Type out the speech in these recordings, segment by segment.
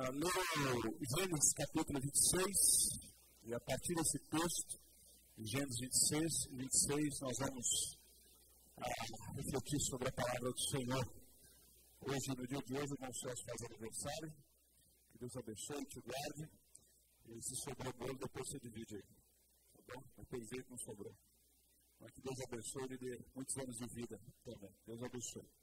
uh, ler Gênesis capítulo 26, e a partir desse texto, Gênesis 26, 26 nós vamos uh, refletir sobre a palavra do Senhor. Hoje, no dia de hoje, o Celso faz aniversário. Que Deus abençoe, te guarde. E se sobrou bolo, depois você divide aí. Tá bom? Mas tem jeito, não sobrou. Mas que Deus abençoe e dê muitos anos de vida também. Deus abençoe.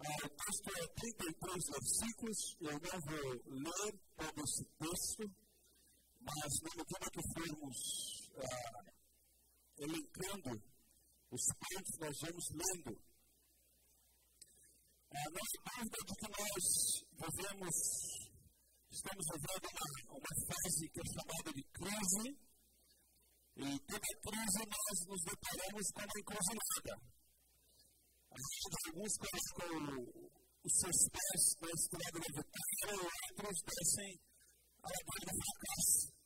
O texto é 33 versículos. Eu não vou ler todo esse texto, mas na medida que formos ah, elencando os pontos, nós vamos lendo. Ah, não há dúvida de que nós vivemos, estamos vivendo uma, uma fase que é chamada de crise e toda crise nós nos deparamos com uma encruzilhada. Alguns colocam os seus pés na estrada da vitória e outros descem a ladeira do fracasso.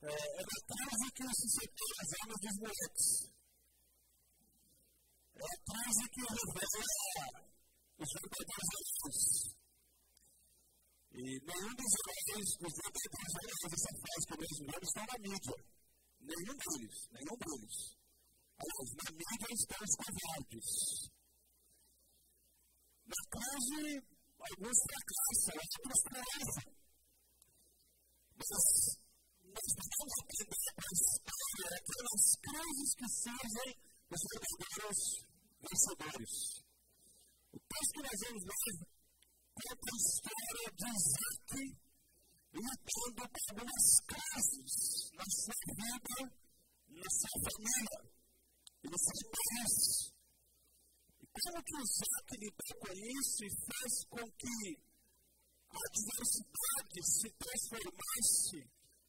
É, é na crise que separa as almas dos moleques. É a crise que revela os verdadeiros amigos. E nenhum dos heróis, dos verdadeiros heróis dessa fase que nós vivemos estão na mídia. Nenhum deles, nenhum deles. Aliás, na mídia estão os covardes. Na crise, alguns fracassam, outros triunfam. Mas nós precisamos aprender com a história aquelas crises que surgem dos verdadeiros vencedores. O texto que nós vamos ler conta a história de Isaac lutando com algumas crises na sua vida, na sua família e no seu país. E como que Isaac lidou com isso e fez com que a adversidade se transformasse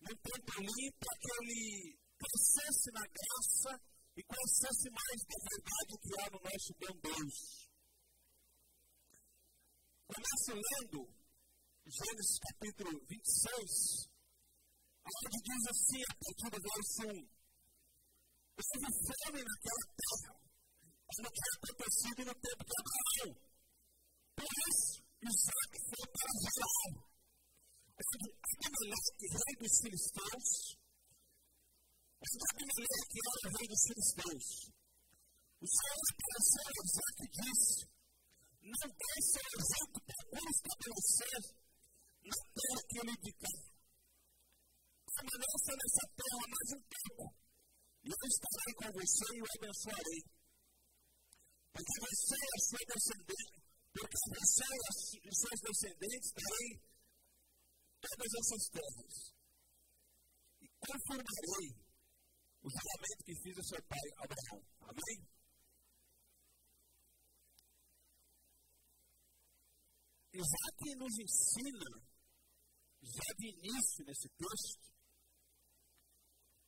num trampolim para que ele crescesse na graça e conhecesse mais da verdade que há no nosso bom Deus. Começa lendo Gênesis capítulo 26, onde diz assim, a partir do verso 1. Houve fome naquela terra, como tinha acontecido no tempo de Abraão. Por isso, Isaac foi para Gerar, onde Abimeleque, rei dos filisteus, onde Abimeleque era rei dos filisteus. O Senhor apareceu a Isaac e disse, não deixe o exemplo para estabelecer na terra que ele indicar. Permaneça nessa terra mais um tempo, e eu estarei com você e o abençoarei. Porque você é sua descendente, porque você e seus descendentes darei todas essas terras. E confirmarei o juramento que fiz a seu pai Abraão. Amém? Isaac nos ensina, já de início nesse texto,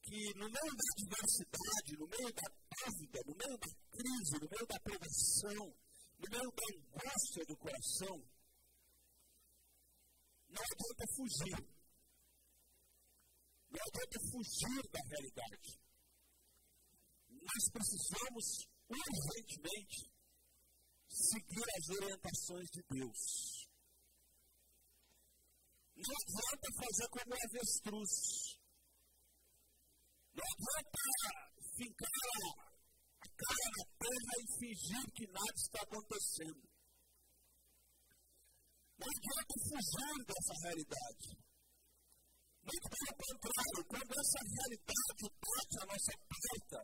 que no meio da adversidade, no meio da dúvida, no meio da crise, no meio da provação, no meio da angústia do coração, não adianta fugir. Não adianta fugir da realidade. Nós precisamos urgentemente seguir as orientações de Deus. Não adianta fazer como o avestruz. Não adianta ficar a cara na terra e fingir que nada está acontecendo. Não adianta fugir dessa realidade. Muito pelo contrário, quando essa realidade bate a nossa porta,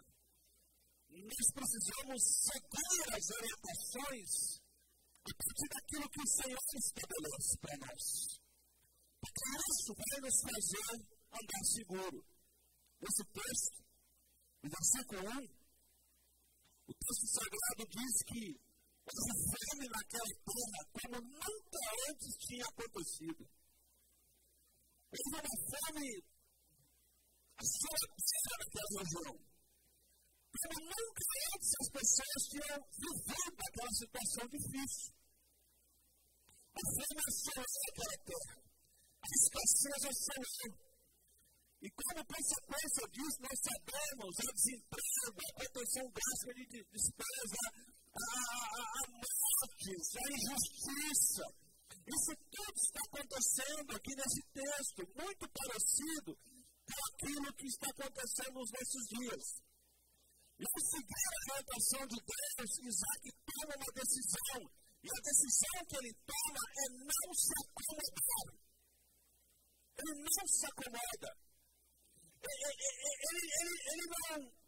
nós precisamos seguir as orientações a partir daquilo que o Senhor estabelece para nós. Porque isso vai nos fazer andar seguro. Esse texto, no versículo 1, o texto sagrado diz que houve fome naquela terra como nunca antes tinha acontecido. Houve uma fome assolativa naquela região. Como nunca antes as pessoas tinham vivido aquela situação difícil. A fome assolou aquela terra. A escassez assolou. E como consequência disso, nós sabemos a desemprego, a proteção drástica de despesa, a, a, a mortes, a injustiça. Isso tudo está acontecendo aqui nesse texto, muito parecido com aquilo que está acontecendo nos nossos dias. E ao seguir a orientação de Deus, Isaac toma uma decisão. E a decisão que ele toma é não se acomodar. Ele não se acomoda. Ele, ele, ele, não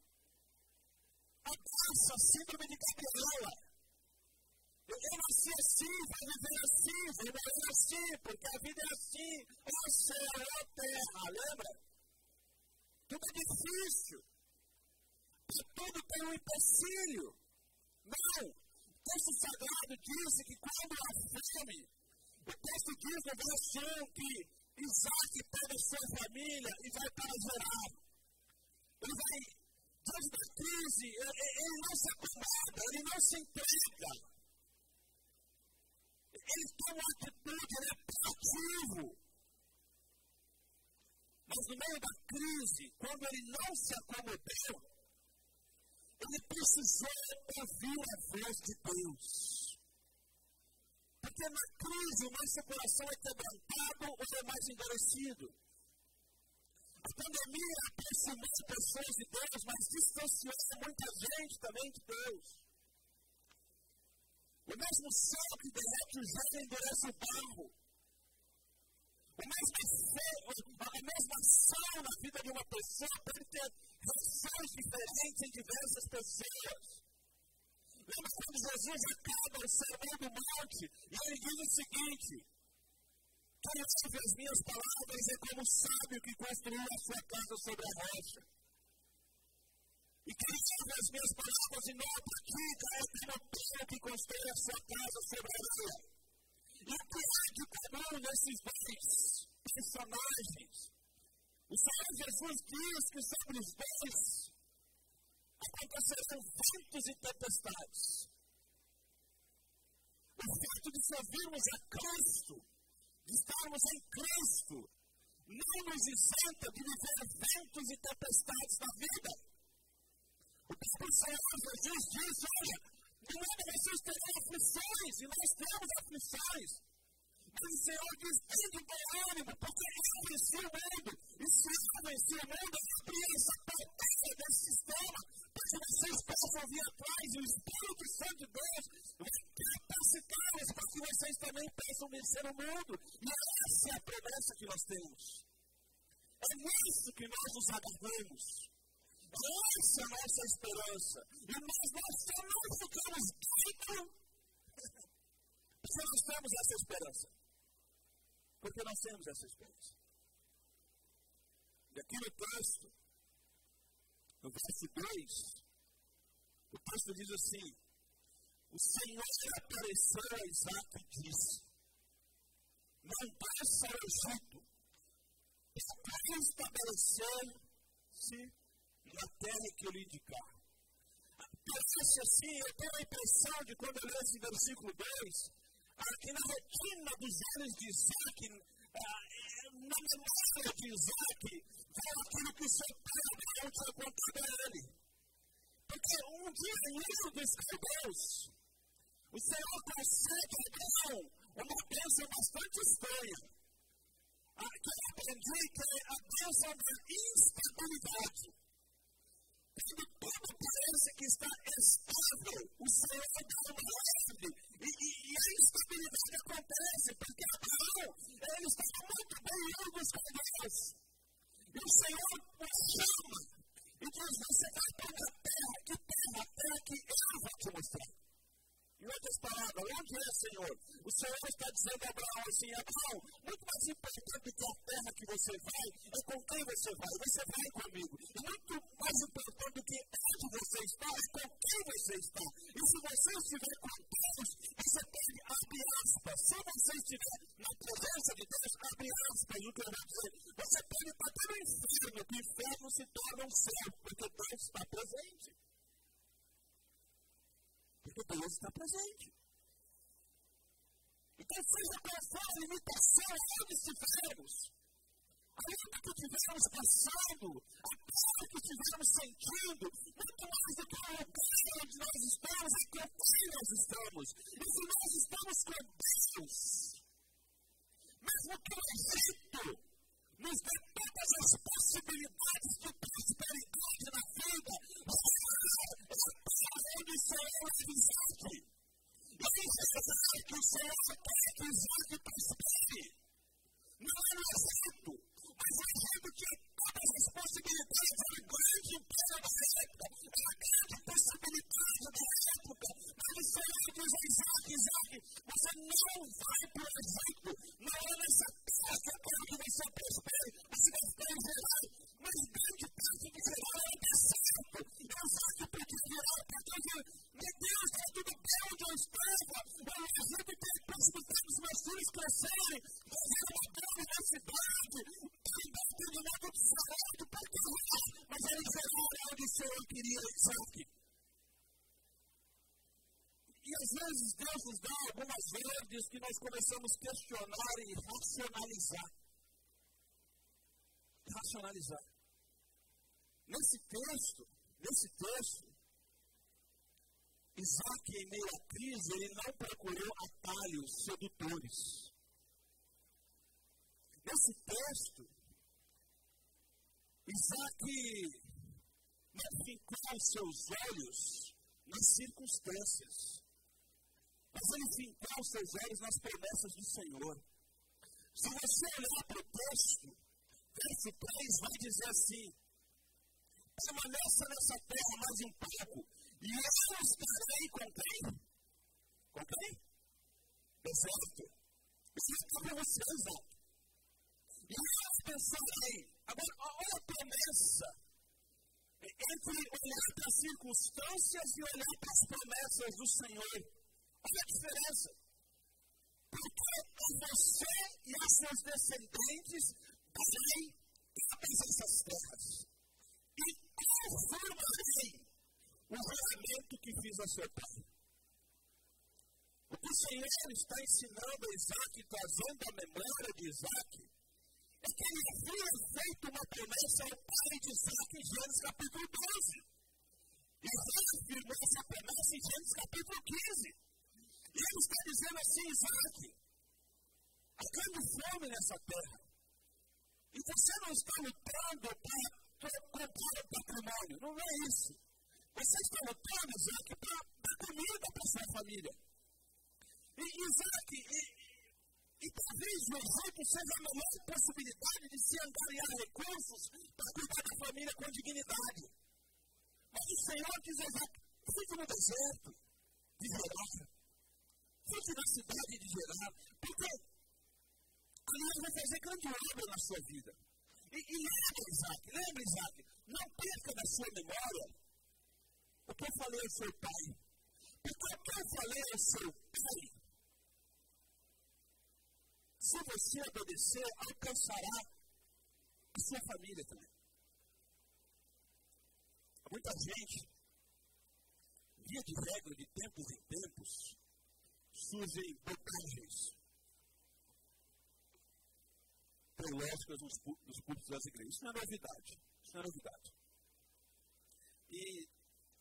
abraça a síndrome de Gabriela. Eu nasci assim, vou viver assim, vou morrer assim, porque a vida é assim. Ó céu, ó terra, lembra? Tudo é difícil. E tudo tem um empecilho. Não. O texto sagrado diz que quando há fome, o texto diz no verso 1 que Isaac pega sua família e vai para Gerar. Ele vai, diante da crise, ele não se acomoda, ele não se entrega ele toma uma atitude, ele é proativo. Mas no meio da crise, quando ele não se acomodou, ele precisou ouvir a voz de Deus. Porque na crise o nosso coração é quebrantado ou é mais endurecido. A pandemia aproximou pessoas de Deus, mas distanciou muita gente também de Deus. O mesmo céu que derrete o gelo endurece o barro. O mesmo a mesma ação na vida de uma pessoa pode ter reações diferentes em diversas pessoas. Lembra quando Jesus acaba o sermão do monte e ele diz o seguinte: Quem ouve as minhas palavras é como o sábio que construiu a sua casa sobre a rocha. E quem ouve as minhas palavras e não pratica é como o que constrói a sua casa sobre a areia. E o que há de comum nesses dois personagens? O Senhor Jesus diz que sobre os dois acontecerão ventos e tempestades. O fato de servirmos a Cristo, de estarmos em Cristo, não nos isenta de viver ventos e tempestades na vida. O Senhor Jesus diz: olha, no mundo vocês terão aflições, e nós temos aflições. Mas o Senhor diz: tem de bom ânimo, porque eu venci o mundo. E se eu venci o mundo, eu abri essa porteira desse sistema, para que vocês possam vir atrás e o Espírito Santo de Deus vai capacitá-los para que vocês também possam vencer o mundo. E essa é a promessa que nós temos. É nisso que nós nos agarramos. Essa é a nossa esperança. E nós não somos ficamos dignos porque nós temos essa esperança. Porque nós temos essa esperança. E aqui no texto, no verso 2, o texto diz assim: O Senhor apareceu a Isaac e disse: Não desça ao Egito, para estabelecer-se na terra que eu lhe indicar. Parece assim, eu tenho a impressão de quando eu leio esse versículo 2, que na rotina dos anos de Isaac, na memória de Isaac, foi aquilo que o seu pai Abraão tinha contado a ele. Porque um dia, no livro dos Caldeus, o Senhor concede a Abraão uma bênção bastante estranha. Que eu aprendi que é a bênção da instabilidade. Quando tudo parece que está estável, o Senhor dá uma leve. E, e, e, a instabilidade acontece, porque Abraão, ele estava muito bem indo dos caldeus. E o Senhor o chama e diz: Você vai para a terra, que terra? Terra que eu vou te mostrar. Em outras palavras, onde é, Senhor? O Senhor está dizendo a Abraão assim: Abraão, muito mais importante que a terra que você vai é com quem você vai. Você vai comigo. E muito mais importante do que onde você está é com quem você está. E se você estiver com Deus, você pode abrir aspas. Se você estiver na presença de Deus, abre aspas, o que eu vou dizer. Você pode estar no inferno, que o inferno se torna um céu, porque Deus está presente. Porque Deus está presente. Então, seja qual for a limitação onde estivermos, a luta que estivermos passando, a dor que estivermos sentindo, muito mais do que o lugar onde nós estamos, é com quem nós estamos. E se nós estamos com Deus, que o Egito nos dê todas as possibilidades de prosperidade na vida, é onde o Senhor é Isaac. E é que o Senhor quer que Isaac prospere. Não é no Egito, mas o Egito tinha todas as possibilidades, era o grande império da época, era a grande possibilidade da época. Mas o Senhor diz a Isaac, Isaac, você não vai para o Egito, não é nessa terra que eu quero que você prospere, você vai ficar em geral, mas grande parte de geral é dar certo. E Isaac podia virar para Deus meu Deus, está tudo bem onde eu estava, o Egito tem possibilidade dos meus filhos crescerem, Isaac. E às vezes Deus nos dá algumas ordens que nós começamos a questionar e racionalizar. Racionalizar. Nesse texto, nesse texto, Isaac, em meio à crise, ele não procurou atalhos sedutores. Nesse texto, Isaac não fincou seus olhos nas circunstâncias. Mas ele fincou seus olhos nas promessas do Senhor. Se você olhar para o texto, verso 3 vai dizer assim: permaneça nessa terra mais um pouco, e eu estarei com quem? Com quem? Deserto. Deserto é você, Isaac. E eu pensarei. Agora, olha a promessa. Entre olhar para as circunstâncias e olhar para as promessas do Senhor. Olha a diferença. Porque você e os seus descendentes darei todas essas terras. E confirmarei o juramento que fiz a seu pai. O que o Senhor está ensinando a Isaac, trazendo a memória de Isaac, é que ele havia feito uma promessa ao pai de Isaac em Gênesis capítulo 12. E reafirmou essa promessa em Gênesis capítulo 15. E ele está dizendo assim, Isaac, acaba fome nessa terra. E você não está lutando para comprar o patrimônio, não é isso. Você está lutando, Isaac, para dar comida para sua família. E Isaac, e, e talvez o Egito seja a melhor possibilidade de se angariar recursos para cuidar da família com dignidade. Mas o Senhor diz a Isaac, fique no deserto, de Gerar fique na cidade de Gerar, porque aliás vai fazer grande obra na sua vida. E, e lembra, Isaac, lembra, Isaac, não perca da sua memória o que eu falei ao seu pai. Porque o que eu falei ao seu pai, se você obedecer, alcançará a sua família também. Muita gente, via de regra, de tempos em tempos, surgem bocagens teológicas nos, nos cultos das igrejas. Isso não é novidade. Isso não é novidade. E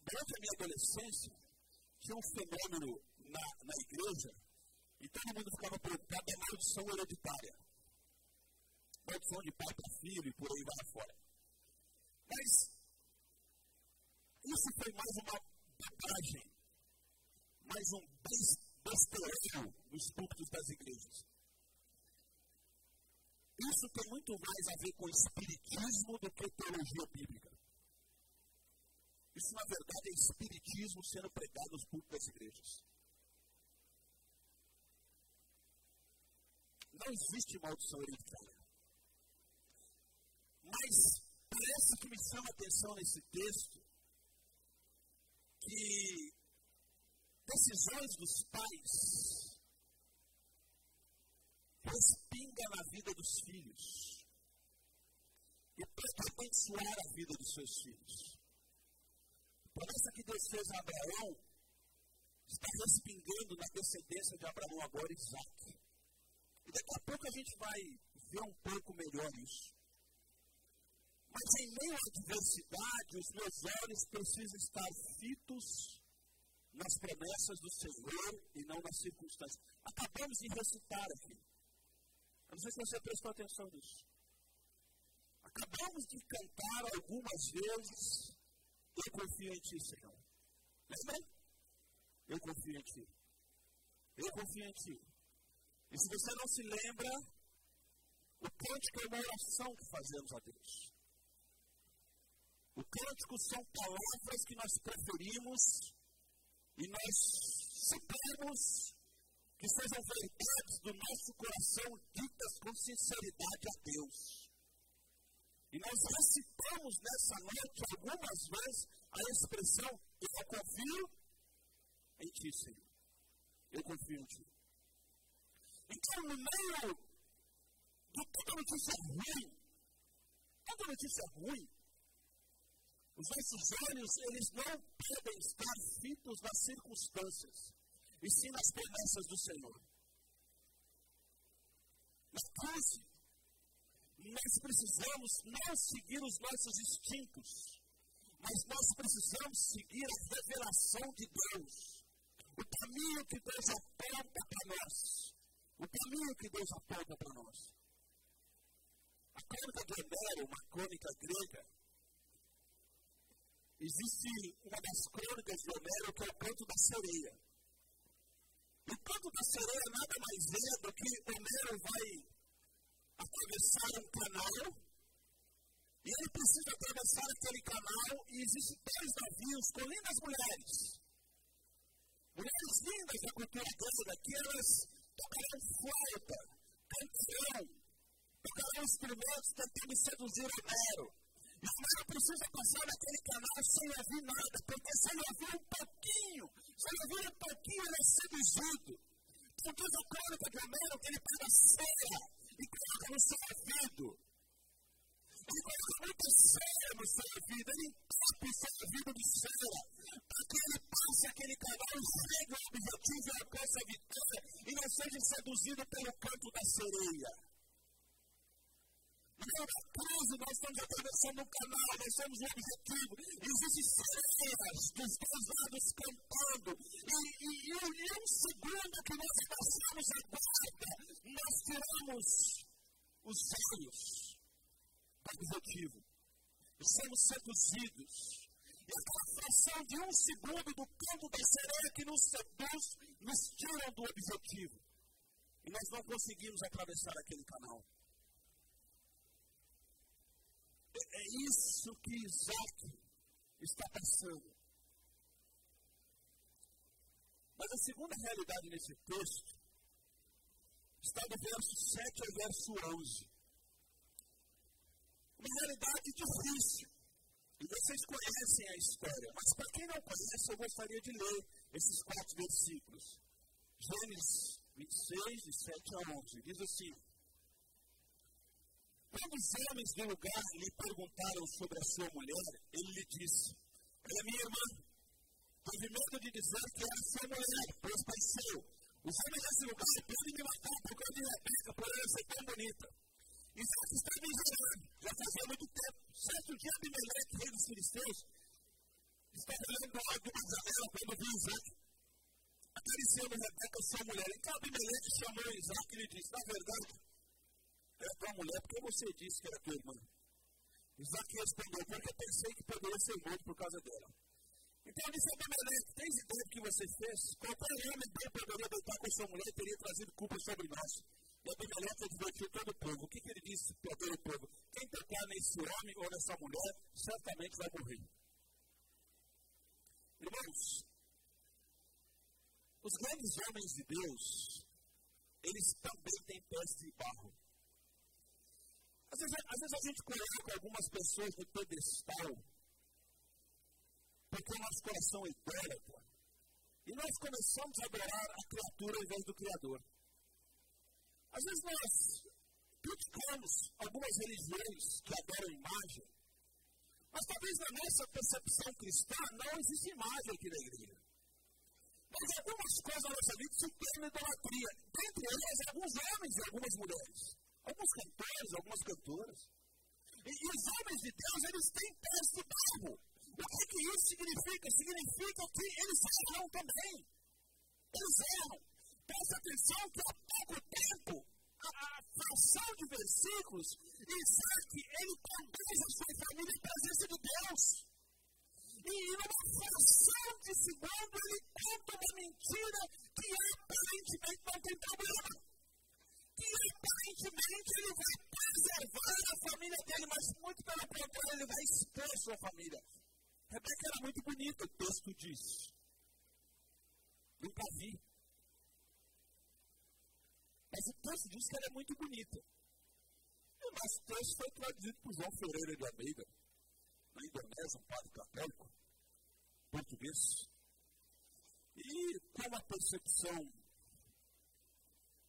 durante a minha adolescência, tinha um fenômeno na, na igreja e todo mundo ficava preocupado da maldição hereditária. Maldição de pai para filho e por aí vai fora. Mas isso foi mais uma bobagem, mais um besteirão nos cultos das igrejas. Isso tem muito mais a ver com espiritismo do que teologia bíblica. Isso, na verdade, é espiritismo sendo pregado nos cultos das igrejas. Não existe maldição hereditária. Mas parece que me chama a atenção nesse texto que decisões dos pais respinga na vida dos filhos e pode abençoar a vida dos seus filhos. Promessa que Deus fez a Abraão está respingando na descendência de Abraão agora Isaac. E daqui a pouco a gente vai ver um pouco melhor isso. Mas em meio à adversidade, os meus olhos precisam estar fitos nas promessas do Senhor e não nas circunstâncias. Acabamos de recitar aqui. Eu não sei se você prestou atenção nisso. Acabamos de cantar algumas vezes, eu confio em ti, Senhor. Lembra? Eu confio em ti. Eu confio em ti. E se você não se lembra, o cântico é uma oração que fazemos a Deus. O cântico são palavras que nós preferimos e nós supomos que sejam verdades do nosso coração ditas com sinceridade a Deus. E nós recitamos nessa noite algumas vezes a expressão: Eu confio em Ti, Senhor. Eu confio em Ti. Então, no meio de toda notícia ruim, toda notícia ruim, os nossos olhos, eles não podem estar fitos nas circunstâncias, e sim nas promessas do Senhor. Na crise, nós precisamos não seguir os nossos instintos, mas nós precisamos seguir a revelação de Deus. O caminho que Deus aponta para nós. O caminho que Deus aponta para nós. A crônica de Homero, uma crônica grega, existe uma das crônicas de Homero que é o canto da sereia. O canto da sereia nada mais é do que Homero vai atravessar um canal e ele precisa atravessar aquele canal e existem dois navios com lindas mulheres. Mulheres lindas da cultura grega que elas tocarão flauta, canção, tocarão instrumentos tentando seduzir Homero. Homero precisa passar naquele canal sem ouvir nada, porque se ele ouvir um pouquinho, se ele ouvir um pouquinho, ele é seduzido. Então diz a crônica de Homero que ele pega cera e coloca no seu ouvido. Ele coloca muita cera no seu ouvido, ele entope o seu ouvido de cera, para que ele passe aquele canal e chegue ao objetivo e alcance a vitória e não seja seduzido pelo canto da sereia. Então, na crise, nós estamos atravessando um canal, nós temos um objetivo. Existem sereias dos dois lados cantando. E, e, e, e um segundo que nós passamos a guarda, nós tiramos os olhos objetivo. Somos seduzidos. E aquela fração de um segundo do canto da sereia que nos seduz, nos tiram do objetivo. E nós não conseguimos atravessar aquele canal. É isso que Isaac está passando. Mas a segunda realidade nesse texto está do verso 7 ao verso 11. Uma realidade difícil. E vocês conhecem a história. Mas para quem não conhece, eu gostaria de ler esses quatro versículos. Gênesis 26, de 7 a 11. Diz assim. Quando os homens do lugar lhe perguntaram sobre a sua mulher, ele lhe disse: Ela é minha irmã. Teve medo de dizer que era sua mulher, pois pensou: os homens desse lugar podem me matar por causa de Rebeca, por ela ser tão bonita. Isaac estava em Gerar, já fazia muito tempo. Certo dia, Abimeleque, rei dos filisteus, estava olhando do lado de uma janela quando viu Isaac acariciando Rebeca, sua mulher. Então Abimeleque chamou Isaac e lhe disse: Na verdade, era tua mulher porque você disse que era tua irmã. Isaac respondeu, porque pensei que poderia ser morto por causa dela. Então disse Abimeleque, tens ideia do que você fez? Qualquer homem bem poderia deitar com sua mulher e teria trazido culpa sobre nós. E Abimeleque advertiu todo o povo. O que, que ele disse para todo o povo? Quem tocar nesse homem ou nessa mulher, certamente vai morrer. Irmãos, os grandes homens de Deus, eles também têm pés de barro. Às vezes, às vezes a gente coloca algumas pessoas no pedestal porque o nosso coração é idólatra. E nós começamos a adorar a criatura ao invés do Criador. Às vezes nós criticamos algumas religiões que adoram imagem, mas talvez na nossa percepção cristã não existe imagem aqui na igreja. Mas algumas coisas na nossa vida se tornam idolatria. Dentre elas, alguns homens e algumas mulheres alguns cantores, algumas cantoras. E, e, os homens de Deus, eles têm pés de barro. O que, que isso significa? Significa que eles erram também. Eles erram. Presta atenção que há pouco tempo, a, a fração de versículos, Isaac, ele ela é muito bonita. E o nosso texto foi traduzido por João Ferreira de Almeida, na Indonésia, um padre católico, português. E com uma percepção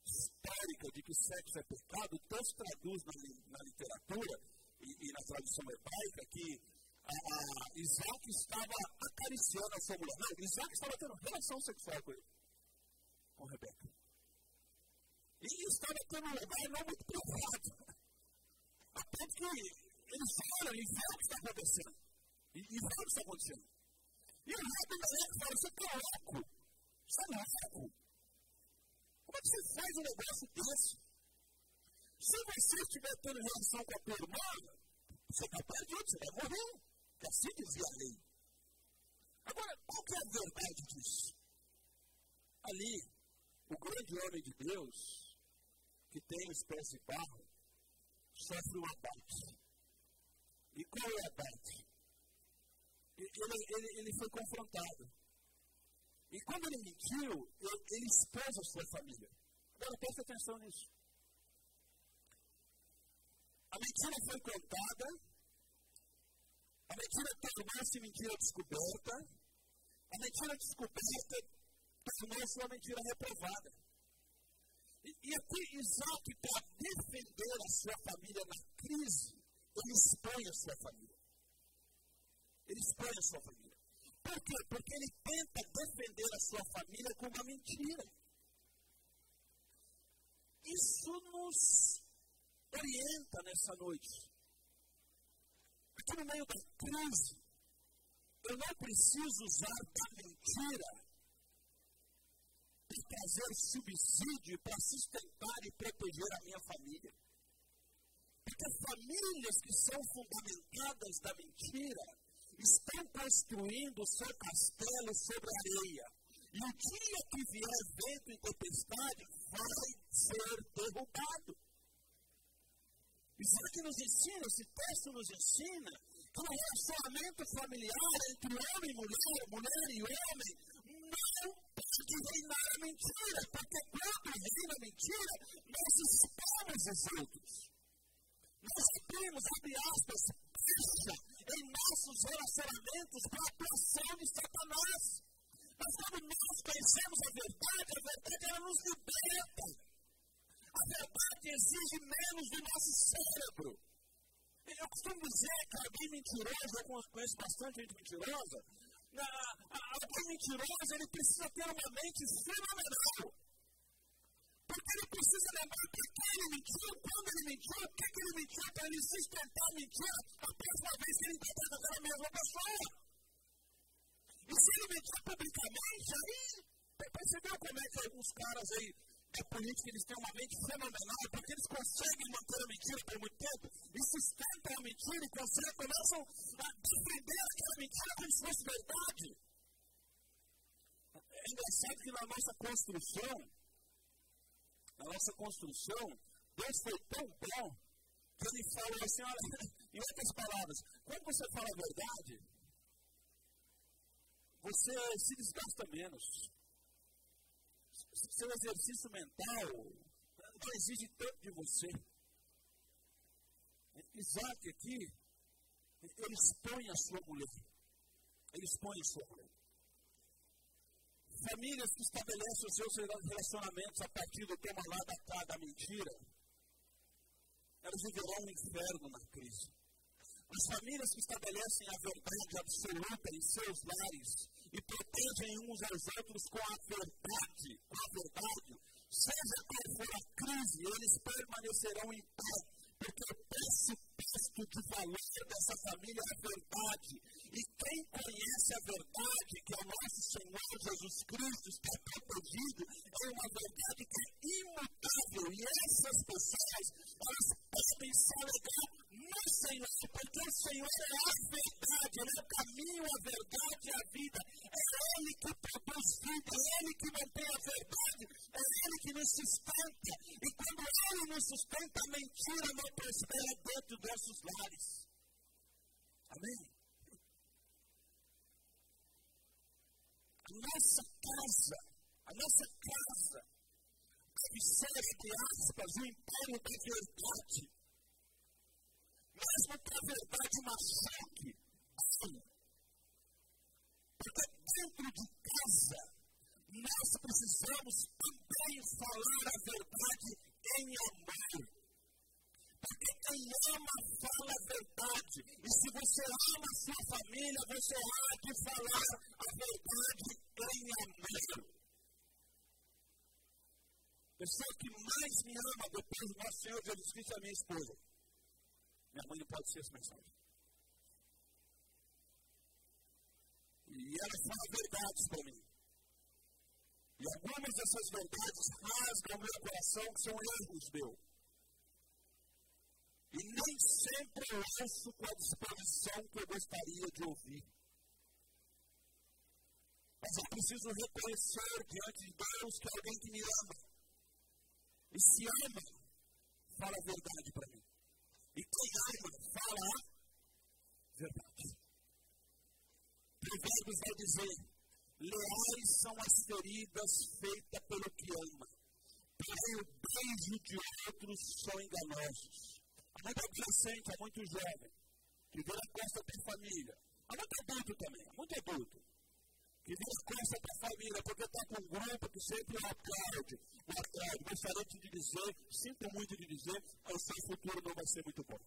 histórica de que sexo é pecado, o texto traduz na, na literatura e, e, na tradução hebraica que a, a Isaac estava acariciando a sua mulher. Não, Isaac estava tendo relação sexual com ele, com Rebeca. E estava tendo um lugar não muito provado. A ponto que eles olham e veem o que está acontecendo. E, e veem o que está acontecendo. E o rei Meleque fala, você está louco? Você é louco? Como é que você faz um negócio desse? Se você estiver tendo relação com a tua irmã, você está perdido, você vai morrer. Que assim dizia a lei. Agora, qual que é a verdade disso? Ali, o grande homem de Deus, que tem uma espécie de barro, sofre um abate. E qual é o abate? Ele, ele, ele foi confrontado. E quando ele mentiu, ele, ele expôs a sua família. Agora preste atenção nisso. A mentira foi contada, a mentira tornou-se mentira descoberta, a mentira descoberta tornou-se uma mentira reprovada. E aqui Isaac, para defender a sua família na crise, ele expõe a sua família. Ele expõe a sua família. Por quê? Porque ele tenta defender a sua família com uma mentira. Isso nos orienta nessa noite. Aqui no meio da crise, eu não preciso usar da mentira trazer subsídio para sustentar e proteger a minha família. Porque famílias que são fundamentadas da mentira estão construindo o seu castelo sobre a areia. E o dia que vier vento e tempestade vai ser derrubado. Isso é que nos ensina, esse texto nos ensina, que o relacionamento familiar entre homem e mulher, mulher e homem, não pode reinar a mentira, porque quando reina a mentira, nós expomos os outros. Nós abrimos, abre aspas, brecha em nossos relacionamentos para a atuação de Satanás. Mas quando nós conhecemos a verdade, a verdade ela nos liberta. A verdade exige menos do nosso cérebro. Eu costumo dizer que alguém mentiroso, eu conheço bastante gente mentirosa, alguém mentiroso, ele precisa ter uma mente fenomenal. Porque ele precisa lembrar por que ele mentiu, quando ele mentiu, o que ele mentiu, para ele sustentar a mentira a próxima vez que ele tentar fazer a mesma pessoa. E se ele mentiu publicamente, aí percebeu como é que alguns caras aí a política eles têm uma mente fenomenal, porque eles conseguem manter a mentira por muito tempo e sustentam a mentira e conseguem, começam a defender aquela mentira como se fosse verdade. É engraçado que na nossa construção, na nossa construção, Deus foi tão bom que ele fala assim, olha, em outras palavras, quando você fala a verdade, você se desgasta menos seu exercício mental não exige tanto de você. Isaac aqui, ele expõe a sua mulher. Ele expõe a sua mulher. Famílias que estabelecem os seus relacionamentos a partir do tema lá da, da mentira, elas viverão um inferno na crise. As famílias que estabelecem a verdade absoluta em seus lares e protegem uns aos outros com a verdade, com a verdade, seja qual for a crise, eles permanecerão em pé, porque o pressuposto de valor dessa família é a verdade. E quem conhece a verdade, que é o nosso Senhor Jesus Cristo, está protegido, é uma verdade que é imutável, e essa essas pessoas, elas podem se alegrar no Senhor, porque o Senhor é a verdade, Ele é o caminho, a verdade e a vida. É Ele que produz vida, é Ele que mantém a verdade, é Ele que nos sustenta. E quando Ele nos sustenta, a mentira não prospera dentro dos nossos lares. Amém? A nossa casa, a nossa casa, deve ser, entre aspas, o império da verdade. Mesmo que a verdade machuque, sim. Porque dentro de casa, nós precisamos também falar a verdade em amor. Porque quem ama fala a verdade. E se você ama a sua família, você há de falar a verdade em amor pessoa que mais me ama depois do nosso Senhor Jesus Cristo é a minha esposa. Minha mãe não pode ser essa mensagem. E ela fala verdades para mim. E algumas dessas verdades rasgam o meu coração, que são erros meus. E nem sempre eu ouço com a disposição que eu gostaria de ouvir. Mas eu preciso reconhecer diante de Deus que alguém que me ama e se ama, fala a verdade para mim. E quem ama, fala a verdade. Provérbios vai dizer: leais são as feridas feitas pelo que ama, porém o beijo de outros são enganosos. Há muito adolescente, há muito jovem, que vira costa tem família. Há muito adulto também, muito adulto que descansa para a família, porque está com um grupo que sempre aplaude, aplaude. Gostaria de dizer, sinto muito de dizer, o seu futuro não vai ser muito bom.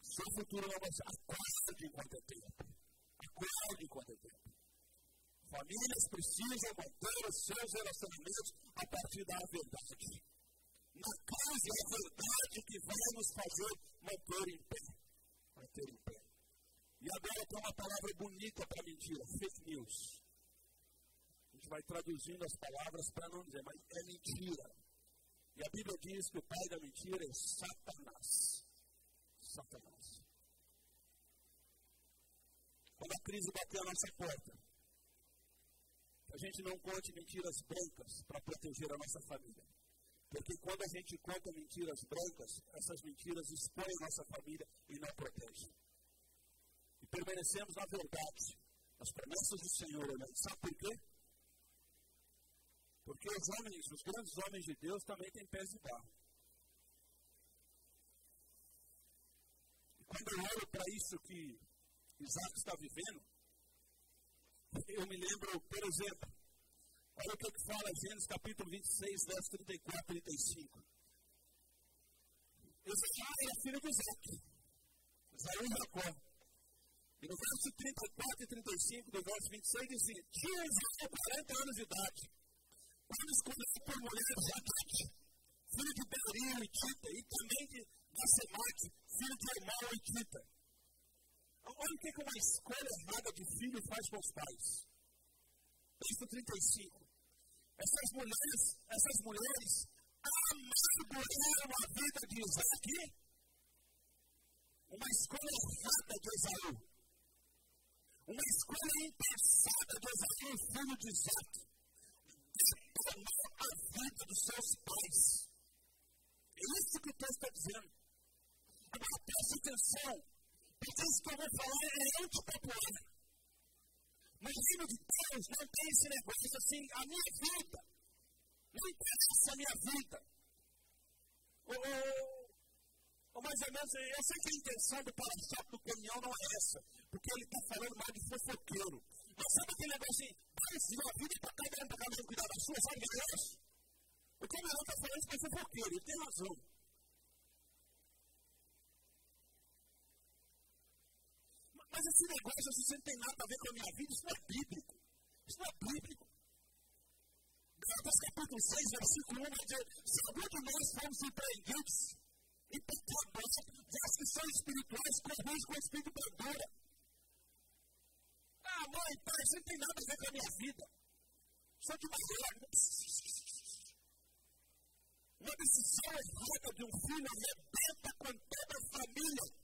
O seu futuro não vai ser. Aguarde enquanto é tempo. Aguarde enquanto é tempo. Famílias precisam manter os seus relacionamentos a partir da verdade. Na casa é a verdade que vai nos fazer manter em pé. Manter em pé. E agora tem uma palavra bonita para mentira: fake news. A gente vai traduzindo as palavras para não dizer, mas é mentira. E a Bíblia diz que o pai da mentira é Satanás. Satanás. Quando a crise bater a nossa porta, a gente não conte mentiras brancas para proteger a nossa família. Porque quando a gente conta mentiras brancas, essas mentiras expõem nossa família e não protegem permanecemos na verdade, nas promessas do Senhor, olhando. Sabe por quê? Porque os homens, os grandes homens de Deus também têm pés de barro. E quando eu olho para isso que Isaac está vivendo, eu me lembro, por exemplo, olha o que, que fala Gênesis capítulo 26, verso 34 e 35. Esaú era filho de Isaac. Esaú e Jacó. E no verso 34 e 35 do verso 26 dizia: Tinha Israel 40 anos de idade, quando escolheu por mulher Jacate, filho de Berio e Tita, e também de Basemate, filho de Emal e Tita. Olha o que uma escolha errada de filho faz com os pais. Verso 35. Essas mulheres, essas mulheres amarguraram a vida de Isaac. Uma escolha errada de Esaú uma escolha impensada de Esaú, filho de Isaac, detonou a vida dos seus pais. É isso que o texto está dizendo. Agora preste atenção, porque isso que eu vou falar é antipopular. Mas o de Deus não tem esse negócio assim, a minha vida. Não interessa a minha vida. Ou, ou mais ou menos, eu sei que a intenção do para do caminhão não é essa porque ele está falando mais de fofoqueiro. Mas sabe aquele negócio assim, se a vida para cada um, para cada um cuidar da sua, sabe o que é isso? O camarão está falando é fofoqueiro, ele tem razão. Mas esse negócio assim, não tem nada a ver com a minha vida, isso não é bíblico. Isso não é bíblico. Gálatas capítulo 6, versículo 1 vai dizer: de nós fomos surpreendidos e pecados, vós que são espirituais, corrige com o espírito perdura. Ah, mãe, pai, isso não tem nada a ver com a minha vida. Sou de mulher. Uma decisão errada de um filho arrebenta com toda a família.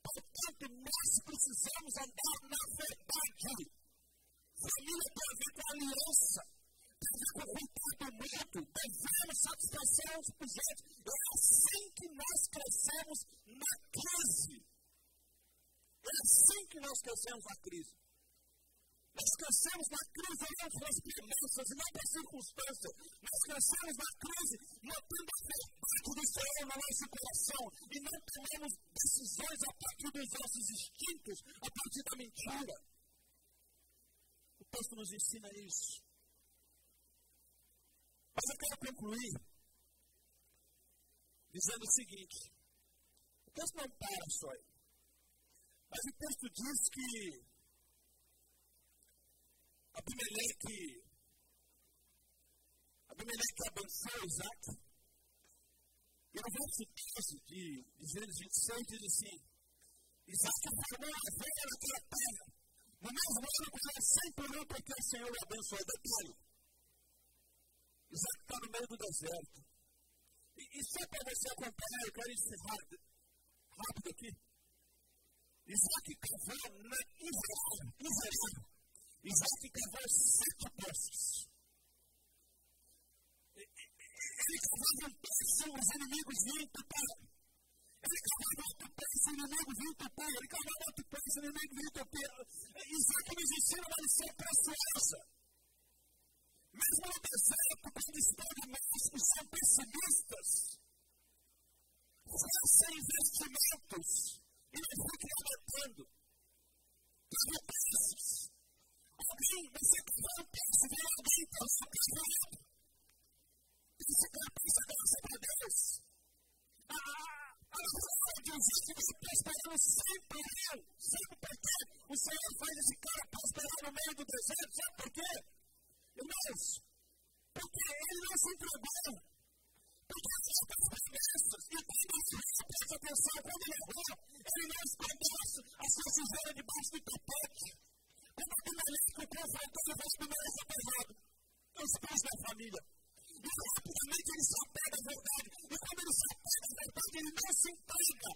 Portanto, nós precisamos andar na verdade. Família tem a ver com aliança, tem a ver com cuidado mútuo, devemos satisfação aos projetos. É assim que nós crescemos na crise. É assim que nós crescemos na crise. Nós crescemos na crise não pelas promessas e não pelas circunstâncias. Nós crescemos na crise mantendo a verdade do Senhor no nosso coração e não tomamos decisões a partir dos nossos instintos, a partir da mentira. O texto nos ensina isso. Mas eu quero concluir dizendo o seguinte: o texto não para só aí. Mas o texto diz que Abimeleque, Abimeleque abençoou Isaac. E no verso 12 de, de Gênesis 26 diz assim: Isaac formou a velha naquela terra. No mesmo ano, quando sempre orou porque o Senhor o abençoou. Detalhe: Isaac está no meio do deserto. E, e só para você acompanhar, eu quero encerrar rápido aqui. Isaac cavou na Israel. Isaac cavou sete poços. Ele cavava um poço, os inimigos vinham topar. Ele cavava outro poço, os inimigos vinham topar. Ele cavava outro poço, os inimigos vinham topar. Isaac nos ensina uma lição preciosa. Mesmo no deserto, quando estão nós que são pessimistas, façam investimentos e não fiquem aumentando. Cava poços alguém, você não pensa em alguém para o seu casamento. Você não pensa graça para Deus. A razão de dizer que você prosperando sempre eu, sabe por quê? O Senhor faz esse cara prosperar no meio do deserto, sabe por quê? Irmãos, porque ele não se entregou. Porque as outras promessas, e quando ele presta atenção, quando ele errou, ele não escondeu a sua sujeira debaixo do tapete. Quando Abimeleque confrontou o vosso primeiro pesado, os pais da família. E rapidamente ele se apega à verdade. E quando ele se apega à verdade, ele não se entrega.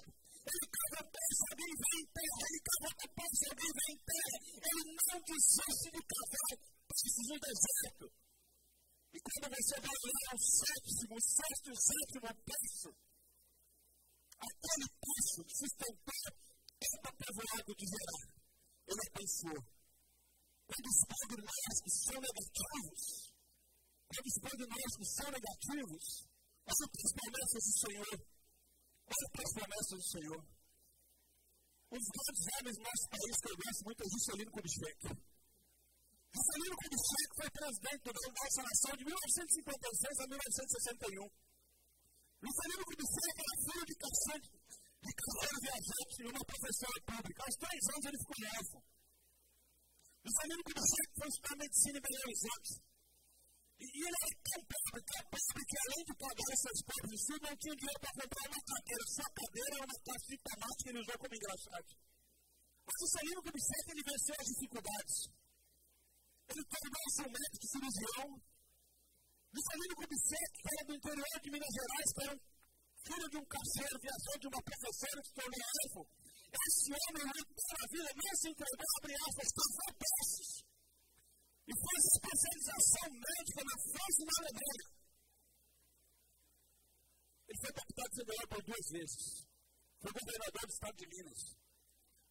Ele cava pé, alguém vem em terra. Ele cava o pé, alguém vem em terra. Ele não desiste de cavar passos no deserto. E quando você vai ler o sétimo, o sexto e sétimo passo, aquele passo que sustentou todo o povoado de Gerar, ele pensou, quando os prognósticos são negativos, quando os prognósticos são negativos, olha para as promessas do Senhor. Olha para as promessas do Senhor. Dos grandes homens do nosso país que eu gosto muito é Juscelino Kubitschek. Juscelino Kubitschek foi presidente do Banco da nossa nação de 1956 a 1961. Juscelino Kubitschek era filho de caçante, de caçador viajante e uma professora pública. Aos três anos ele ficou. O Flamengo começou foi estudar medicina em Belo Horizonte. E, e ele era tão pobre, tão pobre, que além de pagar essas pobres estudos, não tinha dinheiro para comprar uma cadeira. Só a cadeira era uma classe de tomate que ele usou como engraxate. Mas o Celino Kubitschek, ele venceu as dificuldades. Ele tornou-se um médico cirurgião. O Celino Kubitschek, era do interior de Minas Gerais, que era filho de um caseiro, viajou de uma professora que se tornou elfo. Esse homem lutou na vida, não se entregou, abre aspas, cavou poços. E fez especialização médica na França e na Alemanha. Ele foi deputado federal por duas vezes. Foi governador do estado de Minas.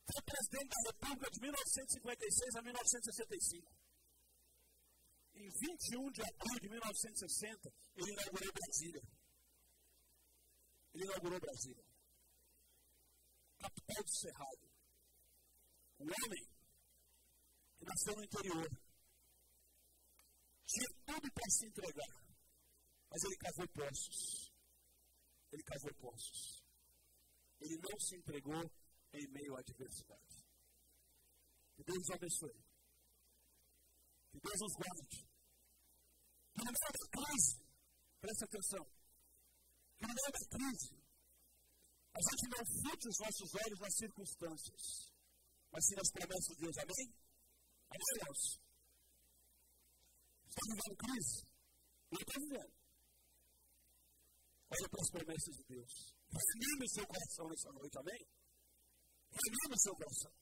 Foi presidente da República de 1956 a 1965. Em 21 de abril de 1960, ele inaugurou Brasília. Ele inaugurou Brasília capital do Cerrado. Um homem que nasceu no interior. Tinha tudo para se entregar. Mas ele cavou poços. Ele cavou poços. Ele não se entregou em meio à adversidade. Que Deus os abençoe. Que Deus os guarde. Que no meio da crise, preste atenção. Que no meio da crise, a gente não fute os nossos olhos nas circunstâncias, mas sim nas promessas de Deus. Amém? Amém, irmãos? Está vivendo crise? Eu estou vivendo. Olha para as promessas de Deus. Reanime o seu coração nessa noite, amém? Reanime o seu coração.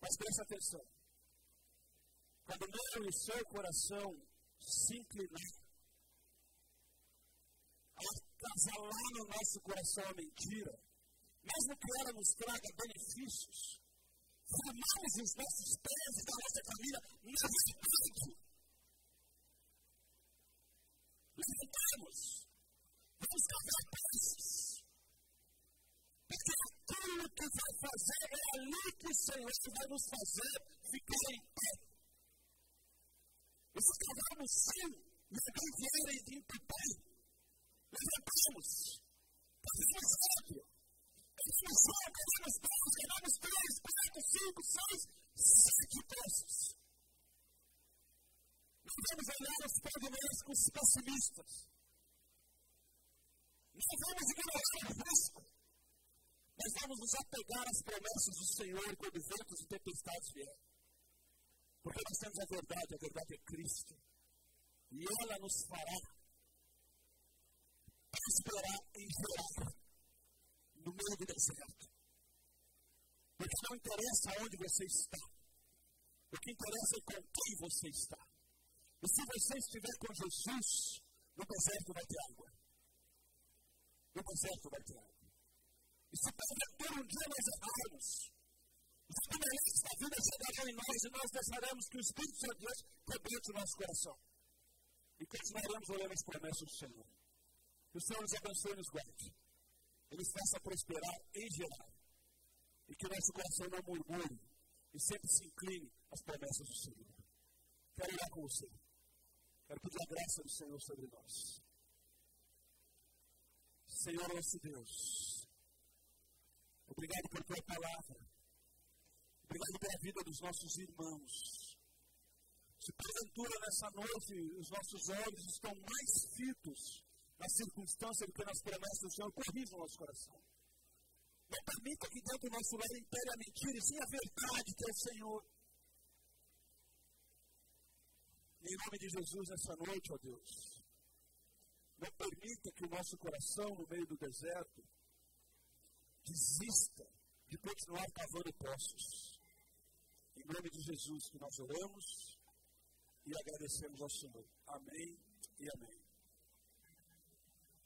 Mas preste atenção. Quando o seu coração se inclinar, acasalar no nosso coração a mentira, mesmo que ela nos traga benefícios, formamos os nossos pés e da nossa família na verdade. Levantamos. Vamos cavar passos. Porque aquilo que vai fazer é ali que o Senhor vai nos fazer ficar em pé. E se cavarmos sim, ninguém vier em pé. Levantamos. Fazemos rápido. Fazemos um, fazemos dois, ganhamos três, quatro, cinco, seis, sete passos. Não vamos olhar os prognósticos pessimistas. Não vamos ignorar o risco. Nós vamos nos apegar às promessas do Senhor quando ventos e tempestades vierem. Porque nós temos a verdade, a verdade é Cristo. E ela nos fará prosperar em geral no meio do deserto. Porque não interessa onde você está. O que interessa é com quem você está. E se você estiver com Jesus, no deserto vai ter água. No deserto vai ter água. E se porventura um dia nós errarmos, os primeiros da vida chegarão em nós e nós deixaremos que o Espírito de Deus quebrante o nosso coração. E continuaremos olhando as promessas do Senhor. Que o Senhor nos abençoe e nos guarde. Ele faça prosperar em geral. E que o nosso coração não murmure e sempre se incline às promessas do Senhor. Quero orar com você. Quero pedir a graça do Senhor sobre nós. Senhor nosso Deus, obrigado por tua palavra. Obrigado pela vida dos nossos irmãos. Se porventura nessa noite os nossos olhos estão mais fitos na circunstância do que nas promessas do Senhor, corrija o nosso coração. Não permita que dentro do nosso lar impere a mentira e sim a verdade que é o Senhor. Em nome de Jesus, nessa noite, ó Deus, não permita que o nosso coração, no meio do deserto, desista de continuar cavando poços. Em nome de Jesus que nós oramos e agradecemos ao Senhor. Amém e amém.